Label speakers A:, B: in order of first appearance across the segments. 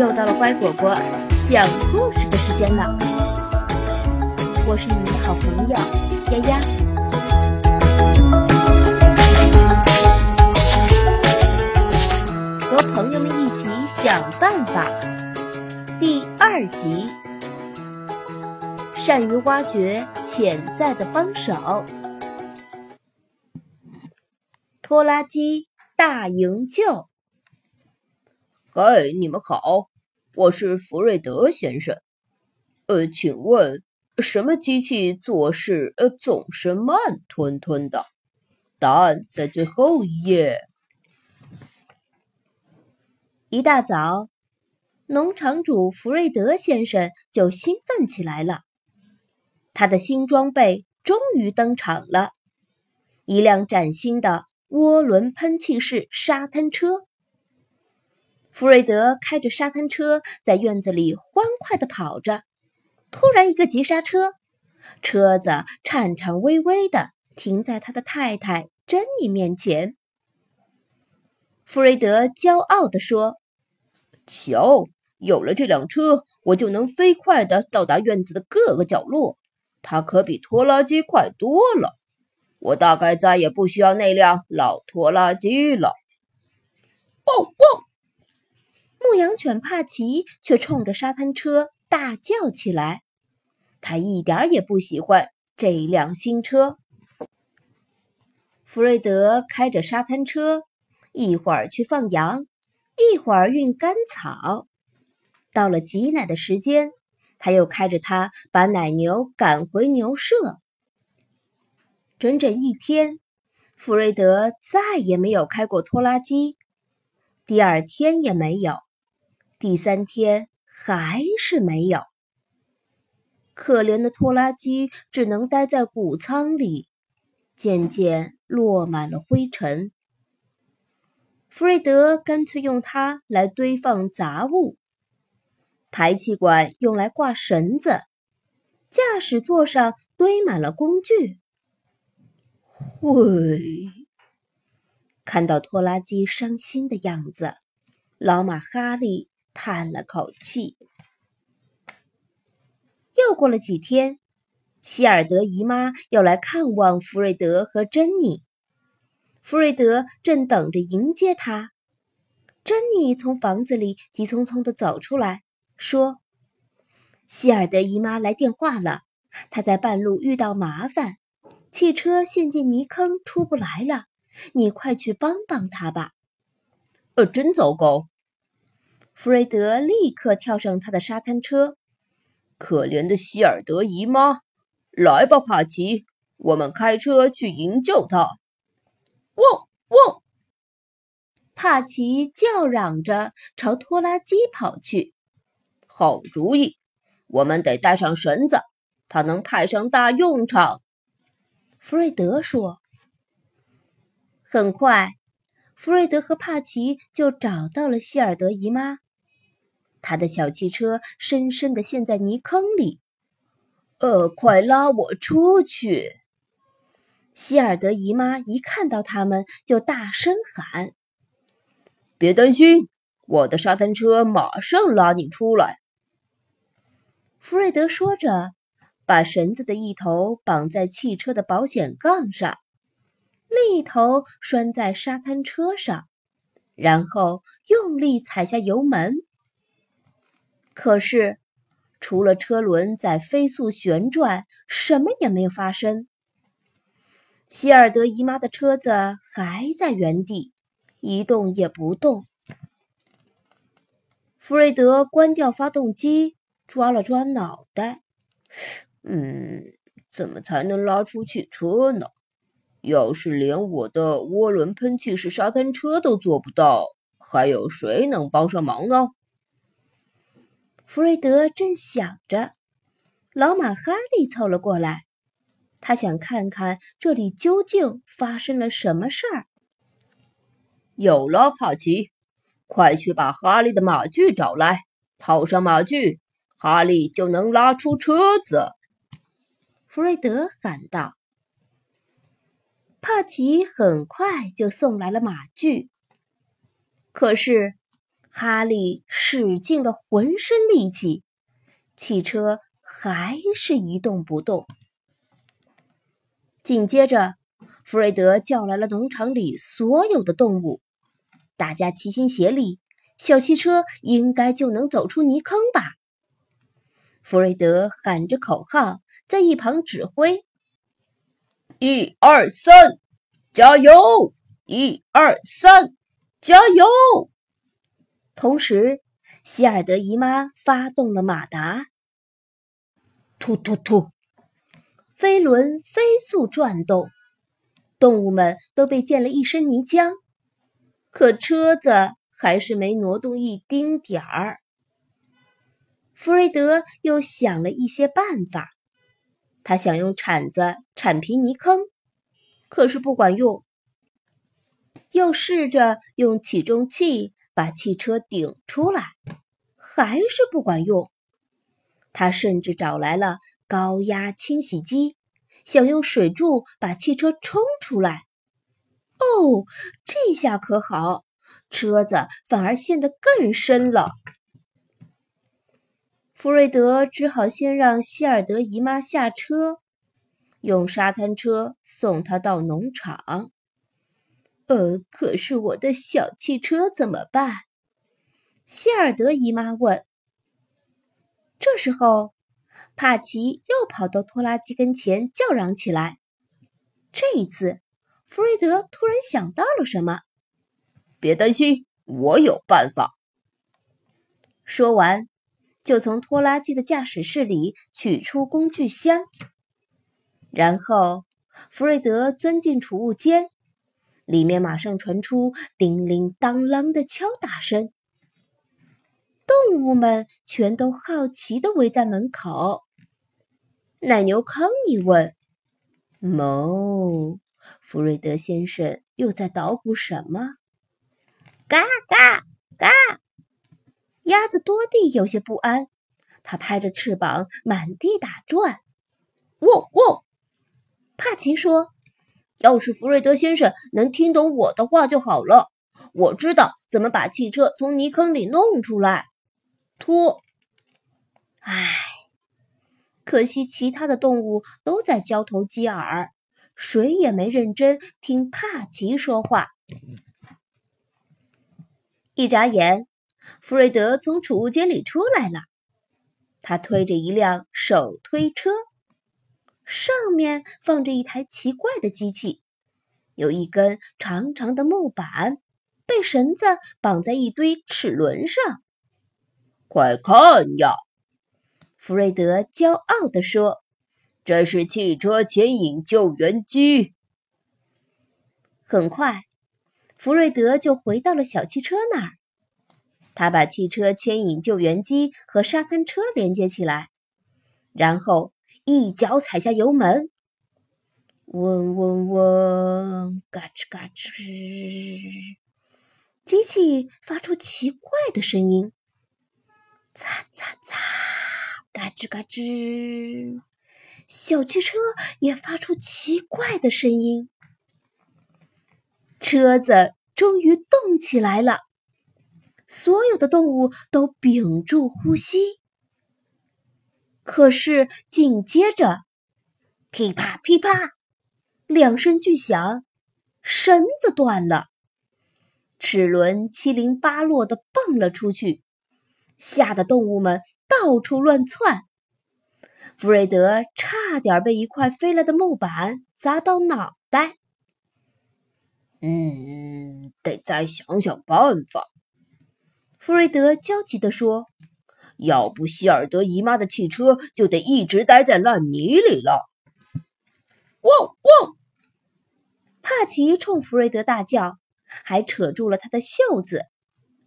A: 又到了乖果果讲故事的时间了，我是你们的好朋友丫丫。和朋友们一起想办法，第二集，善于挖掘潜在的帮手，拖拉机大营救。
B: 嗨，你们好，我是福瑞德先生。呃，请问什么机器做事呃总是慢吞吞的？答案在最后一页。
A: 一大早，农场主福瑞德先生就兴奋起来了。他的新装备终于登场了，一辆崭新的涡轮喷气式沙滩车。弗瑞德开着沙滩车在院子里欢快地跑着，突然一个急刹车，车子颤颤巍巍地停在他的太太珍妮面前。弗瑞德骄傲地说：“
B: 瞧，有了这辆车，我就能飞快地到达院子的各个角落。它可比拖拉机快多了。我大概再也不需要那辆老拖拉机了。”
A: 汪汪！牧羊犬帕奇却冲着沙滩车大叫起来，他一点也不喜欢这辆新车。弗瑞德开着沙滩车，一会儿去放羊，一会儿运干草。到了挤奶的时间，他又开着它把奶牛赶回牛舍。整整一天，弗瑞德再也没有开过拖拉机，第二天也没有。第三天还是没有，可怜的拖拉机只能待在谷仓里，渐渐落满了灰尘。弗瑞德干脆用它来堆放杂物，排气管用来挂绳子，驾驶座上堆满了工具。
B: 会
A: 看到拖拉机伤心的样子，老马哈利。叹了口气。又过了几天，希尔德姨妈要来看望弗瑞德和珍妮。弗瑞德正等着迎接她。珍妮从房子里急匆匆的走出来，说：“希尔德姨妈来电话了，她在半路遇到麻烦，汽车陷进泥坑出不来了。你快去帮帮她吧。”“
B: 呃，真糟糕。”
A: 弗瑞德立刻跳上他的沙滩车。
B: 可怜的希尔德姨妈，来吧，帕奇，我们开车去营救她。
A: 汪汪！帕奇叫嚷着朝拖拉机跑去。
B: 好主意，我们得带上绳子，它能派上大用场。
A: 弗瑞德说。很快，弗瑞德和帕奇就找到了希尔德姨妈。他的小汽车深深地陷在泥坑里，
B: 呃，快拉我出去！
A: 希尔德姨妈一看到他们，就大声喊：“
B: 别担心，我的沙滩车马上拉你出来。”
A: 弗瑞德说着，把绳子的一头绑在汽车的保险杠上，另一头拴在沙滩车上，然后用力踩下油门。可是，除了车轮在飞速旋转，什么也没有发生。希尔德姨妈的车子还在原地一动也不动。弗瑞德关掉发动机，抓了抓脑袋：“
B: 嗯，怎么才能拉出汽车呢？要是连我的涡轮喷气式沙滩车都做不到，还有谁能帮上忙呢？”
A: 弗瑞德正想着，老马哈利凑了过来。他想看看这里究竟发生了什么事儿。
B: 有了，帕奇，快去把哈利的马具找来，套上马具，哈利就能拉出车子。
A: 弗瑞德喊道。帕奇很快就送来了马具，可是。哈利使尽了浑身力气，汽车还是一动不动。紧接着，弗瑞德叫来了农场里所有的动物，大家齐心协力，小汽车应该就能走出泥坑吧。弗瑞德喊着口号，在一旁指挥：“
B: 一二三，加油！一二三，加油！”
A: 同时，希尔德姨妈发动了马达，突突突，飞轮飞速转动，动物们都被溅了一身泥浆，可车子还是没挪动一丁点儿。弗瑞德又想了一些办法，他想用铲子铲平泥坑，可是不管用；又试着用起重器。把汽车顶出来，还是不管用。他甚至找来了高压清洗机，想用水柱把汽车冲出来。哦，这下可好，车子反而陷得更深了。弗瑞德只好先让希尔德姨妈下车，用沙滩车送她到农场。呃，可是我的小汽车怎么办？希尔德姨妈问。这时候，帕奇又跑到拖拉机跟前叫嚷起来。这一次，弗瑞德突然想到了什么：“
B: 别担心，我有办法。”
A: 说完，就从拖拉机的驾驶室里取出工具箱，然后弗瑞德钻进储物间。里面马上传出叮铃当啷的敲打声，动物们全都好奇的围在门口。奶牛康尼问：“
B: 哞，福瑞德先生又在捣鼓什么？”“
A: 嘎嘎嘎！”鸭子多蒂有些不安，它拍着翅膀满地打转。
B: “喔喔！”
A: 帕奇说。
B: 要是福瑞德先生能听懂我的话就好了。我知道怎么把汽车从泥坑里弄出来。拖，
A: 唉，可惜其他的动物都在交头接耳，谁也没认真听帕奇说话。一眨眼，福瑞德从储物间里出来了，他推着一辆手推车。上面放着一台奇怪的机器，有一根长长的木板，被绳子绑在一堆齿轮上。
B: 快看呀！
A: 弗瑞德骄傲地说：“
B: 这是汽车牵引救援机。”
A: 很快，弗瑞德就回到了小汽车那儿。他把汽车牵引救援机和沙滩车连接起来，然后。一脚踩下油门，嗡嗡嗡，嘎吱嘎吱，机器发出奇怪的声音，擦擦擦，嘎吱嘎吱，小汽车也发出奇怪的声音，车子终于动起来了，所有的动物都屏住呼吸。可是，紧接着，噼啪噼啪，两声巨响，绳子断了，齿轮七零八落的蹦了出去，吓得动物们到处乱窜。弗瑞德差点被一块飞来的木板砸到脑袋。
B: 嗯，得再想想办法。
A: 弗瑞德焦急地说。
B: 要不，希尔德姨妈的汽车就得一直待在烂泥里了。
A: 汪汪！帕奇冲弗瑞德大叫，还扯住了他的袖子。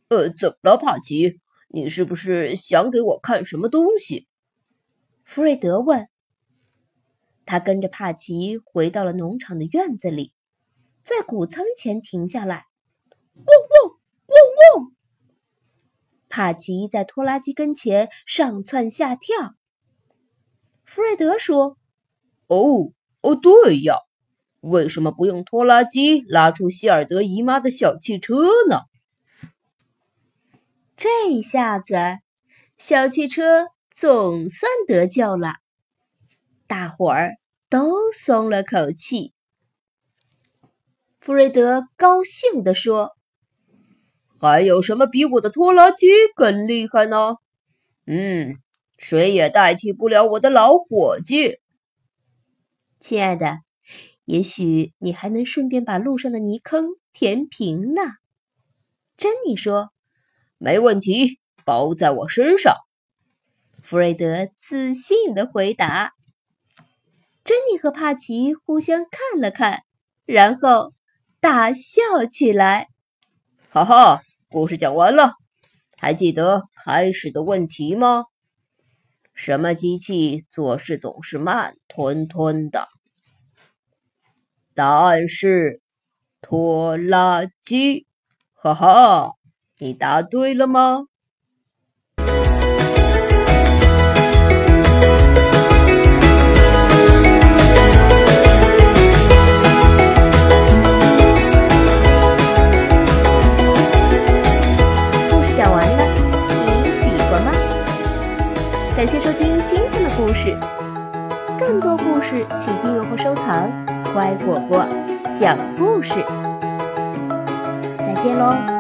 B: 呃，怎么了，帕奇？你是不是想给我看什么东西？
A: 弗瑞德问。他跟着帕奇回到了农场的院子里，在谷仓前停下来。汪汪！帕奇在拖拉机跟前上蹿下跳。弗瑞德说：“
B: 哦哦，对呀，为什么不用拖拉机拉出希尔德姨妈的小汽车呢？”
A: 这下子，小汽车总算得救了，大伙儿都松了口气。弗瑞德高兴地说：“
B: 还有什么比我的拖拉机更厉害呢？嗯，谁也代替不了我的老伙计。
A: 亲爱的，也许你还能顺便把路上的泥坑填平呢。”珍妮说。
B: 没问题，包在我身上。”
A: 弗瑞德自信的回答。珍妮和帕奇互相看了看，然后大笑起来。
B: 哈哈，故事讲完了，还记得开始的问题吗？什么机器做事总是慢吞吞的？答案是拖拉机。哈哈。你答对了吗？
A: 事，再见喽。